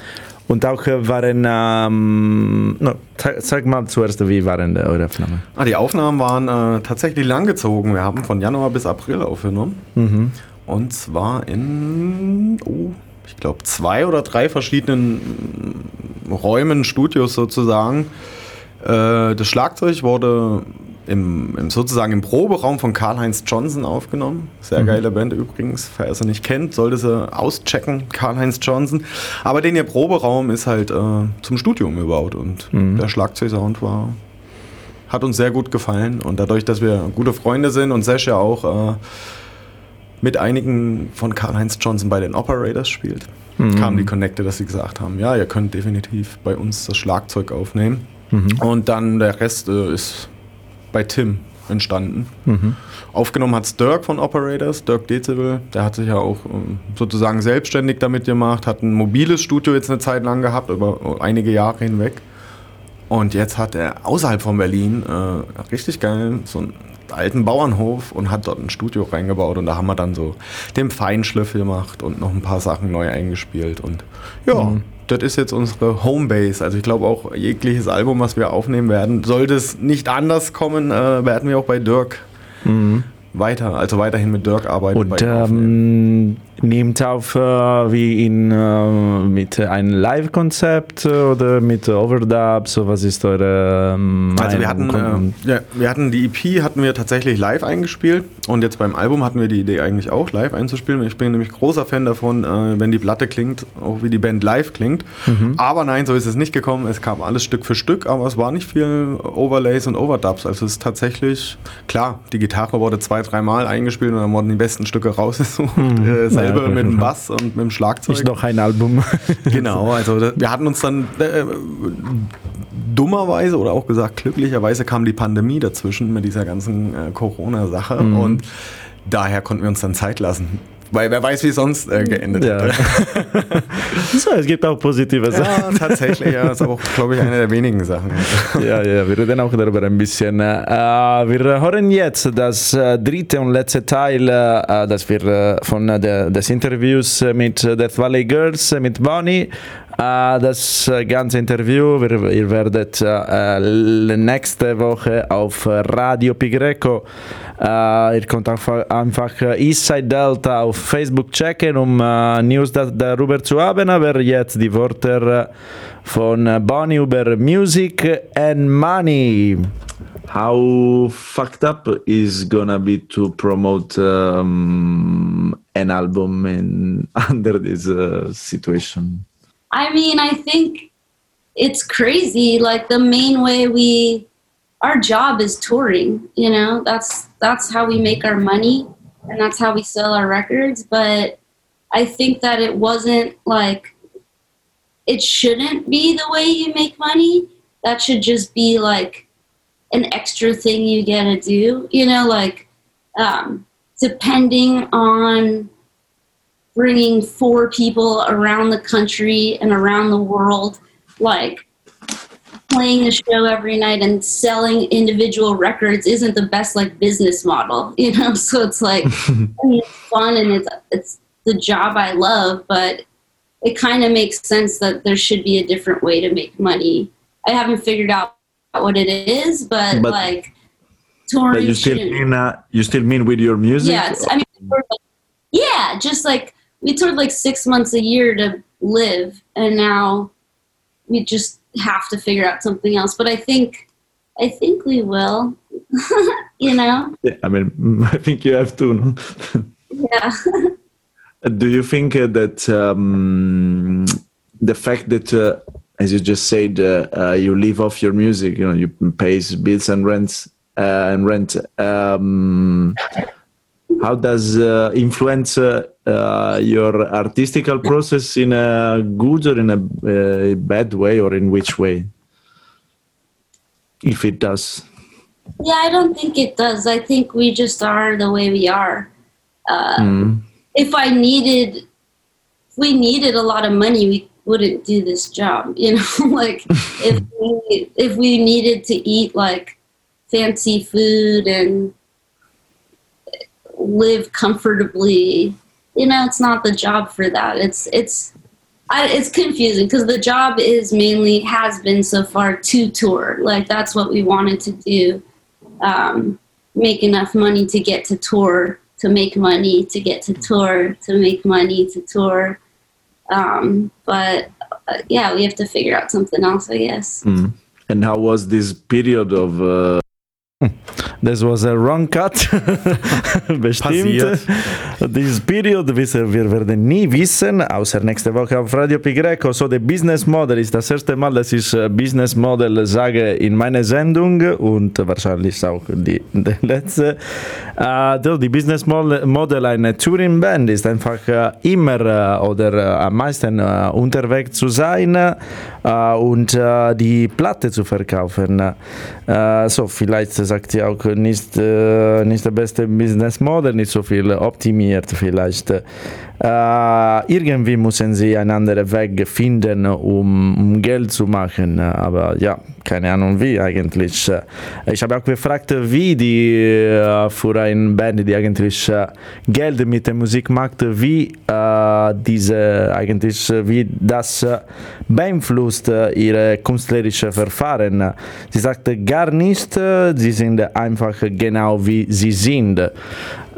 und auch waren, ähm, no, sag, mal zuerst, wie waren eure Aufnahmen? Ah, die Aufnahmen waren äh, tatsächlich langgezogen. Wir haben von Januar bis April aufgenommen. Mhm. Und zwar in, oh, ich glaube, zwei oder drei verschiedenen Räumen, Studios sozusagen. Äh, das Schlagzeug wurde im, im sozusagen im Proberaum von Karl-Heinz Johnson aufgenommen. Sehr geile Band übrigens. Wer sie nicht kennt, sollte sie auschecken, Karl-Heinz Johnson. Aber den ihr Proberaum ist halt äh, zum Studium gebaut und der Schlagzeugsound war hat uns sehr gut gefallen und dadurch, dass wir gute Freunde sind und Sesh ja auch äh, mit einigen von Karl-Heinz Johnson bei den Operators spielt, kam die Connecte, dass sie gesagt haben, ja, ihr könnt definitiv bei uns das Schlagzeug aufnehmen. Und dann der Rest äh, ist bei Tim entstanden. Aufgenommen hat es Dirk von Operators, Dirk Dezibel. Der hat sich ja auch ähm, sozusagen selbstständig damit gemacht, hat ein mobiles Studio jetzt eine Zeit lang gehabt, über einige Jahre hinweg. Und jetzt hat er außerhalb von Berlin äh, richtig geil so einen alten Bauernhof und hat dort ein Studio reingebaut. Und da haben wir dann so den Feinschliff gemacht und noch ein paar Sachen neu eingespielt. Und ja, das ist jetzt unsere Homebase. Also ich glaube auch jegliches Album, was wir aufnehmen werden, sollte es nicht anders kommen, äh, werden wir auch bei Dirk weiter, also weiterhin mit Dirk arbeiten. bei Und ähm, nehmt auf äh, wie in, äh, mit einem Live-Konzept äh, oder mit Overdubs? So, was ist eure ähm, Also wir hatten, äh, ja, wir hatten die EP hatten wir tatsächlich live eingespielt und jetzt beim Album hatten wir die Idee eigentlich auch live einzuspielen. Ich bin nämlich großer Fan davon, äh, wenn die Platte klingt, auch wie die Band live klingt. Aber nein, so ist es nicht gekommen. Es kam alles Stück für Stück, aber es war nicht viel Overlays und Overdubs. Also es ist tatsächlich klar, die Gitarre wurde zwei, dreimal eingespielt und dann wurden die besten Stücke rausgesucht. Äh, selber Ja, mit dem Bass und mit dem Schlagzeug. ist noch ein Album. Genau, also da- wir hatten uns dann äh, dummerweise oder auch gesagt glücklicherweise kam die Pandemie dazwischen mit dieser ganzen äh, Corona-Sache und daher konnten wir uns dann Zeit lassen. Weil wer weiß, wie es sonst äh, geendet Ja. hätte. so, es gibt auch positive Sachen. Ja, tatsächlich, ja, ist auch, glaube ich, eine der wenigen Sachen. Ja, ja, wir reden auch darüber ein bisschen. Äh, wir hören jetzt das äh, dritte und letzte Teil, äh, das wir äh, von äh, der, des Interviews mit Death Valley Girls, äh, mit Bonnie. Das ganze Interview, wir, ihr werdet nächste Woche auf Radio Pigreco, ihr könnt einfach, einfach äh, Eastside Delta auf Facebook checken, um äh, News da, darüber zu haben, aber jetzt die Wörter von Bonnie über Music and Money. How fucked up is gonna be to promote um, an album in under this uh, situation? I mean, I think it's crazy. Like the main way we, our job is touring. You know, that's that's how we make our money, and that's how we sell our records. But I think that it wasn't like it shouldn't be the way you make money. That should just be like an extra thing you get to do. You know, like um, depending on bringing four people around the country and around the world, like playing a show every night and selling individual records isn't the best like business model, you know. So it's like I mean, it's fun and it's it's the job I love, but it kind of makes sense that there should be a different way to make money. I haven't figured out what it is, but, But- like touring But you still mean uh, you still mean with your music? yeah, it's, I mean, like- yeah, just like we toured like six months a year to live, and now we just have to figure out something else. But I think I think we will. you know? Yeah, I mean, I think you have to. No? Yeah. Do you think uh, that um, the fact that, uh, as you just said, uh, uh, you live off your music, you know, you pay bills and rents uh, and rent, um, how does uh, influence uh, your artistical process in a good or in a uh, bad way, or in which way? If it does. Yeah, I don't think it does. I think we just are the way we are. Uh, Mm. If I needed, if we needed a lot of money, we wouldn't do this job. You know, like if we, if we needed to eat like fancy food and live comfortably, you know, it's not the job for that. It's it's I, it's confusing because the job is mainly has been so far to tour. Like that's what we wanted to do. Um, make enough money to get to tour, to make money to get to tour, to make money to tour. Um, but uh, yeah, we have to figure out something else, I guess. Mm. And how was this period of? Uh... This was a wrong cut. Bestimmt. Passiert. This period wir werden nie wissen, außer nächste Woche auf Radio Pi Greco. So, der Business Model ist das erste Mal, dass ich äh, Business Model sage in meiner Sendung und wahrscheinlich auch die, die letzte. So, die Business Model, Model eine Touring Band ist einfach äh, immer oder am meisten unterwegs zu sein und die Platte zu verkaufen. So, vielleicht sagt ihr auch nicht, äh, nicht der beste Business Model, nicht so viel optimiert vielleicht. Äh, irgendwie müssen sie einen anderen Weg finden, um, um Geld zu machen. Aber ja, keine Ahnung wie eigentlich. Ich habe auch gefragt, wie die äh, für eine Band, die eigentlich äh, Geld mit der Musik macht, wie äh, diese eigentlich, äh, wie das äh, beeinflusst äh, ihre künstlerische Verfahren. Sie sagte gar nicht, äh, sie sind einfach genau wie sie sind.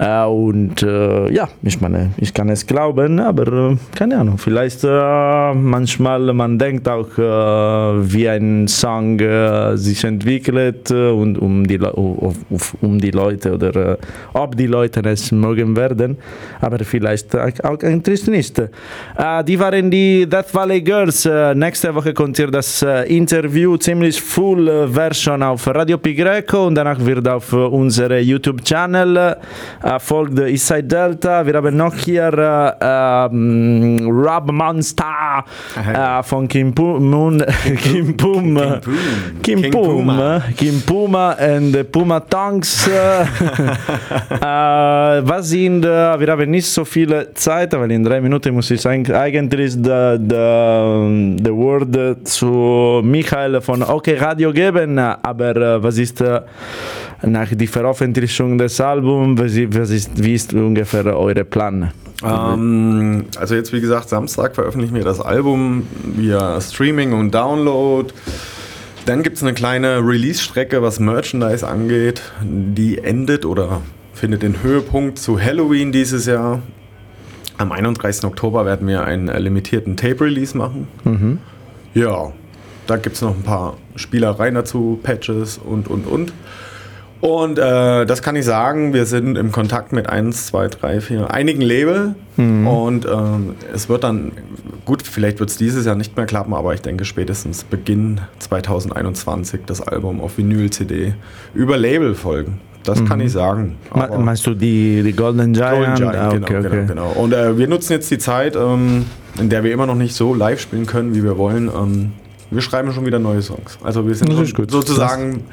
Äh, und äh, ja, ich meine, ich kann es glauben, aber äh, keine Ahnung, vielleicht äh, manchmal man denkt auch, äh, wie ein Song sich entwickelt und um die, Le- um, die Leute oder ob die Leute es mögen werden, aber vielleicht auch auch eigentlich nicht. Die waren die Death Valley Girls. Nächste Woche kommt ihr das Interview ziemlich full Version auf Radio Pi Greco und danach wird auf äh, unsere YouTube-Channel folgt Eastside Delta. Wir haben noch hier äh, ähm, Rob Monster äh, von Kim Pum, Moon, Kim Pum, äh, Kim Pum, Puma. äh, Kim Puma and the Puma Tongues. Äh, äh, was sind, äh, wir haben nicht so viel Zeit, weil in drei Minuten muss ich eig- eigentlich the, the, the Word äh, zu Michael von OK Radio geben, aber äh, was ist äh, nach der Veröffentlichung des Albums, was ist, wie ist ungefähr eure Plan? Ähm, also jetzt wie gesagt, Samstag veröffentlichen wir das Album via Streaming und Download. Dann gibt es eine kleine Release-Strecke, was Merchandise angeht. Die endet oder findet den Höhepunkt zu Halloween dieses Jahr. Am 31. Oktober werden wir einen limitierten Tape-Release machen. Ja, da gibt es noch ein paar Spielereien dazu, Patches und, und, und. Und äh, das kann ich sagen, wir sind im Kontakt mit 1, 2, 3, 4, einigen Label. Und ähm, es wird dann, gut, vielleicht wird es dieses Jahr nicht mehr klappen, aber ich denke spätestens Beginn 2021 das Album auf Vinyl-CD über Label folgen. Das kann ich sagen. Aber- Meinst du die, die Golden Giant? Golden Giant, Ah, genau, okay, okay. genau, genau. Und äh, wir nutzen jetzt die Zeit, ähm, in der wir immer noch nicht so live spielen können, wie wir wollen. Ähm, wir schreiben schon wieder neue Songs. Also wir sind sozusagen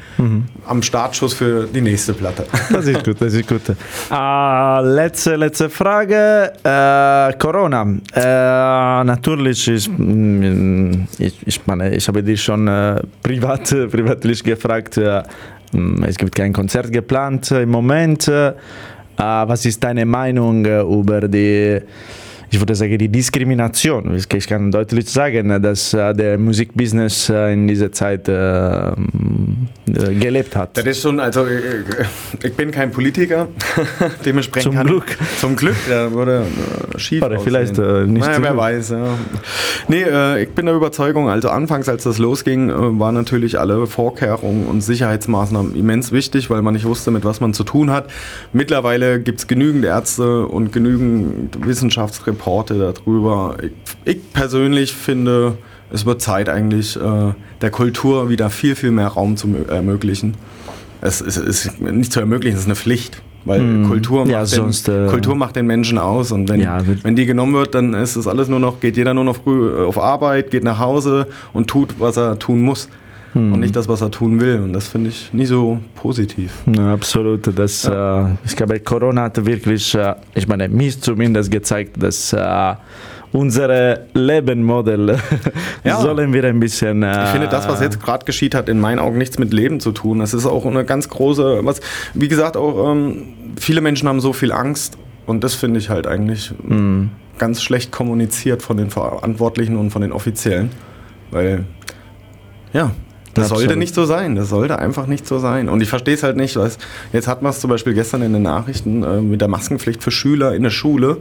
am Startschuss für die nächste Platte. Das ist gut, das ist gut. Äh, letzte, letzte Frage. Äh, Corona. Äh, natürlich, ist, mm, ich, ich meine, ich habe dich schon äh, privat, privatlich gefragt. Äh, mm, es gibt kein Konzert geplant im Moment. Äh, was ist deine Meinung über die ich würde sagen, die Diskrimination. Ich kann deutlich sagen, dass äh, der Musikbusiness äh, in dieser Zeit äh, äh, gelebt hat. Das ist schon, also ich bin kein Politiker, dementsprechend Zum Glück. Ich, zum Glück, der würde äh, schief Oder vielleicht, äh, nicht naja, so wer weiß, ja. Nee, äh, ich bin der Überzeugung, also anfangs, als das losging, äh, waren natürlich alle Vorkehrungen und Sicherheitsmaßnahmen immens wichtig, weil man nicht wusste, mit was man zu tun hat. Mittlerweile gibt es genügend Ärzte und genügend Wissenschaftsreporte darüber. Ich, ich persönlich finde, es wird Zeit eigentlich, äh, der Kultur wieder viel, viel mehr Raum zu mö- ermöglichen. Es ist, ist nicht zu ermöglichen, es ist eine Pflicht. Weil Kultur, macht Ja, sonst, den, äh, Kultur macht den Menschen aus und wenn, Ja, wenn die genommen wird, dann ist es alles nur noch, geht jeder nur noch früh äh, auf Arbeit, geht nach Hause und tut, was er tun muss. Und nicht das, was er tun will. Und das finde ich nie so positiv. Ja, absolut. Das, äh, ich glaube, Corona hat wirklich, äh, ich meine, mir zumindest gezeigt, dass äh, unsere Lebensmodell Ja. sollen wir ein bisschen. Äh, Ich finde, das, was jetzt gerade geschieht, hat in meinen Augen nichts mit Leben zu tun. Das ist auch eine ganz große, was, wie gesagt, auch ähm, viele Menschen haben so viel Angst und das finde ich halt eigentlich Mhm. ganz schlecht kommuniziert von den Verantwortlichen und von den Offiziellen. Weil, ja, das Absolut. sollte nicht so sein. Das sollte einfach nicht so sein. Und ich verstehe es halt nicht. Weißt, jetzt hat man es zum Beispiel gestern in den Nachrichten äh, mit der Maskenpflicht für Schüler in der Schule.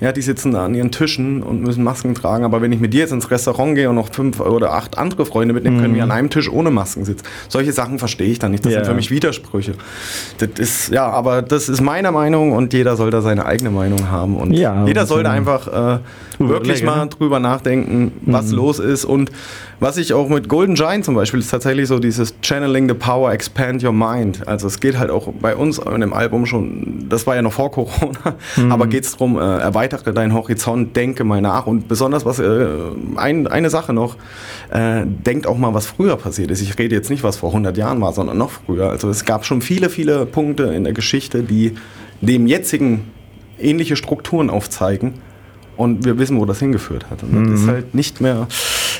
Ja, die sitzen da an ihren Tischen und müssen Masken tragen. Aber wenn ich mit dir jetzt ins Restaurant gehe und noch fünf oder acht andere Freunde mitnehme, können wir an einem Tisch ohne Masken sitzen. Solche Sachen verstehe ich dann nicht. Das Mhm. Ja. sind für mich Widersprüche. Das ist, ja, aber das ist meine Meinung und jeder soll da seine eigene Meinung haben. Und Ja, jeder sollte ähm, einfach äh, wirklich mal ne? drüber nachdenken, was los ist. Und was ich auch mit Golden Giant zum Beispiel ist tatsächlich so dieses Channeling the Power, Expand Your Mind. Also es geht halt auch bei uns in dem Album schon, das war ja noch vor Corona, aber geht es darum, äh, erweitere deinen Horizont, denke mal nach. Und besonders was, äh, ein, eine Sache noch, äh, denkt auch mal, was früher passiert ist. Ich rede jetzt nicht, was vor 100 Jahren war, sondern noch früher. Also es gab schon viele, viele Punkte in der Geschichte, die dem jetzigen ähnliche Strukturen aufzeigen. Und wir wissen, wo das hingeführt hat. Und das ist halt nicht mehr,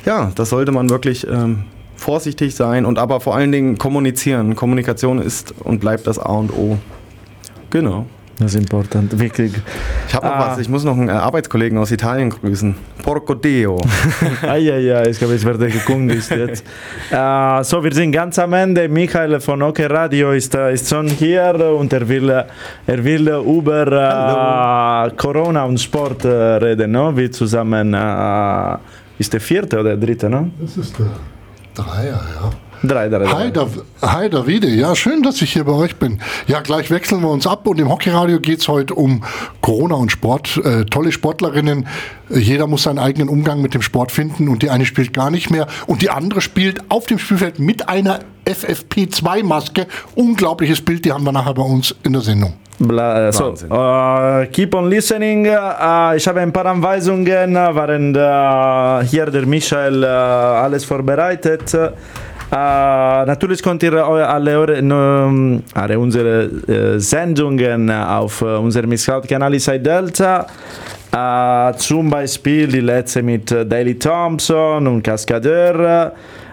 ja, das sollte man wirklich ähm, vorsichtig sein und aber vor allen Dingen kommunizieren. Kommunikation ist und bleibt das A und O. Genau. Das ist important, wirklich. Ich habe noch Ah. was, ich muss noch einen äh, Arbeitskollegen aus Italien grüßen. Porco ja, ja, ich glaube, ich werde gekündigt jetzt. äh, so, wir sind ganz am Ende. Michael von OK Radio ist, äh, ist schon hier und er will, er will über äh, Corona und Sport äh, reden. No? Wir zusammen, äh, ist der vierte oder der dritte? No? Das ist der Dreier, ja. Drei, drei, drei. Hi, Dav Hi Davide, ja schön, dass ich hier bei euch bin. Ja, gleich wechseln wir uns ab und im Hockeyradio geht es heute um Corona und Sport. Äh, tolle Sportlerinnen, Äh, jeder muss seinen eigenen Umgang mit dem Sport finden und die eine spielt gar nicht mehr und die andere spielt auf dem Spielfeld mit einer FFP2-Maske. Unglaubliches Bild, die haben wir nachher bei uns in der Sendung. Bla, so, Wahnsinn. äh, keep on listening. Äh, ich habe ein paar Anweisungen, während äh, hier der Michael äh, alles vorbereitet. Äh, natürlich könnt ihr alle, eure, alle unsere äh, Sendungen auf äh, unserem Mixcloud-Kanal Inside Delta äh, zum Beispiel die letzte mit Daily Thompson und Cascadeur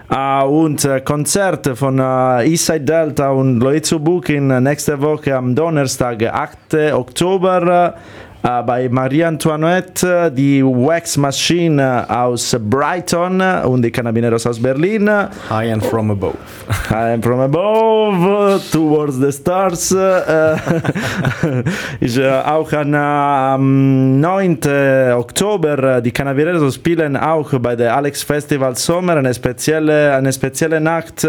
äh, und Konzerte von äh, Eastside Delta und Lloyd zu buchen äh, nächste Woche am Donnerstag, 8. Oktober. Äh, bei Marie Antoinette, die Wax Machine aus Brighton und die Canabineros aus Berlin. High and from above. I'm from above towards the stars. Äh, ist äh, auch an, äh, am 9. Oktober äh, die Canavireros spielen auch bei der Alex Festival Sommer eine spezielle, eine spezielle Nacht.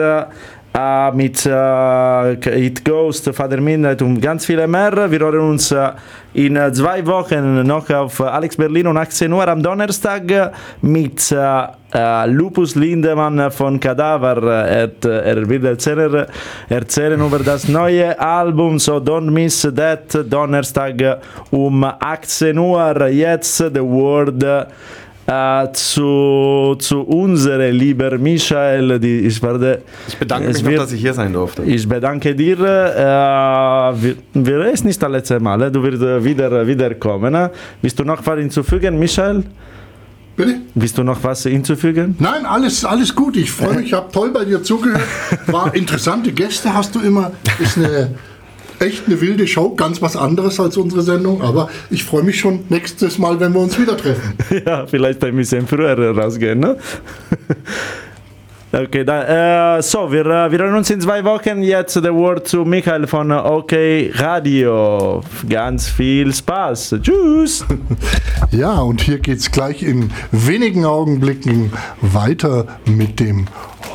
Äh, mit äh, It Ghost, Father Midnight und ganz viele mehr. Wir hören uns äh, in äh, zwei Wochen noch auf Alex Berlin um 18 Uhr am Donnerstag mit äh, Lupus Lindemann von Kadaver. Er, wird erzählen, erzählen über das neue Album, so don't miss that. Donnerstag um 18 Uhr. Jetzt The Word. Äh, zu, zu unserer lieber Michael, die ich werde. Ich bedanke es mich noch, wird- dass ich hier sein durfte. ich bedanke dir. Äh, wir, wir ist nicht das letzte Mal. äh, Du wirst wieder, wieder kommen. äh. Willst du noch was hinzufügen, Michael? Bitte? Willst du noch was hinzufügen? Nein, alles, alles gut. Ich freue mich, ich habe toll bei dir zugehört. War interessante Gäste hast du immer. Ist eine echt eine wilde Show, ganz was anderes als unsere Sendung, aber ich freue mich schon nächstes Mal, wenn wir uns wieder treffen. ja, vielleicht ein bisschen früher rausgehen, ne? Okay, dann, äh, so, wir, äh, wir hören uns in zwei Wochen. Jetzt der Wort zu Michael von OK Radio. Ganz viel Spaß. Tschüss. Ja, und hier geht es gleich in wenigen Augenblicken weiter mit dem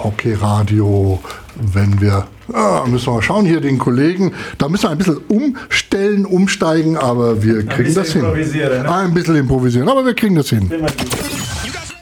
Hockey-Radio. Wenn wir, ah, müssen wir mal schauen, hier den Kollegen, da müssen wir ein bisschen umstellen, umsteigen, aber wir kriegen das hin. ne? Ein bisschen improvisieren, aber wir kriegen das hin.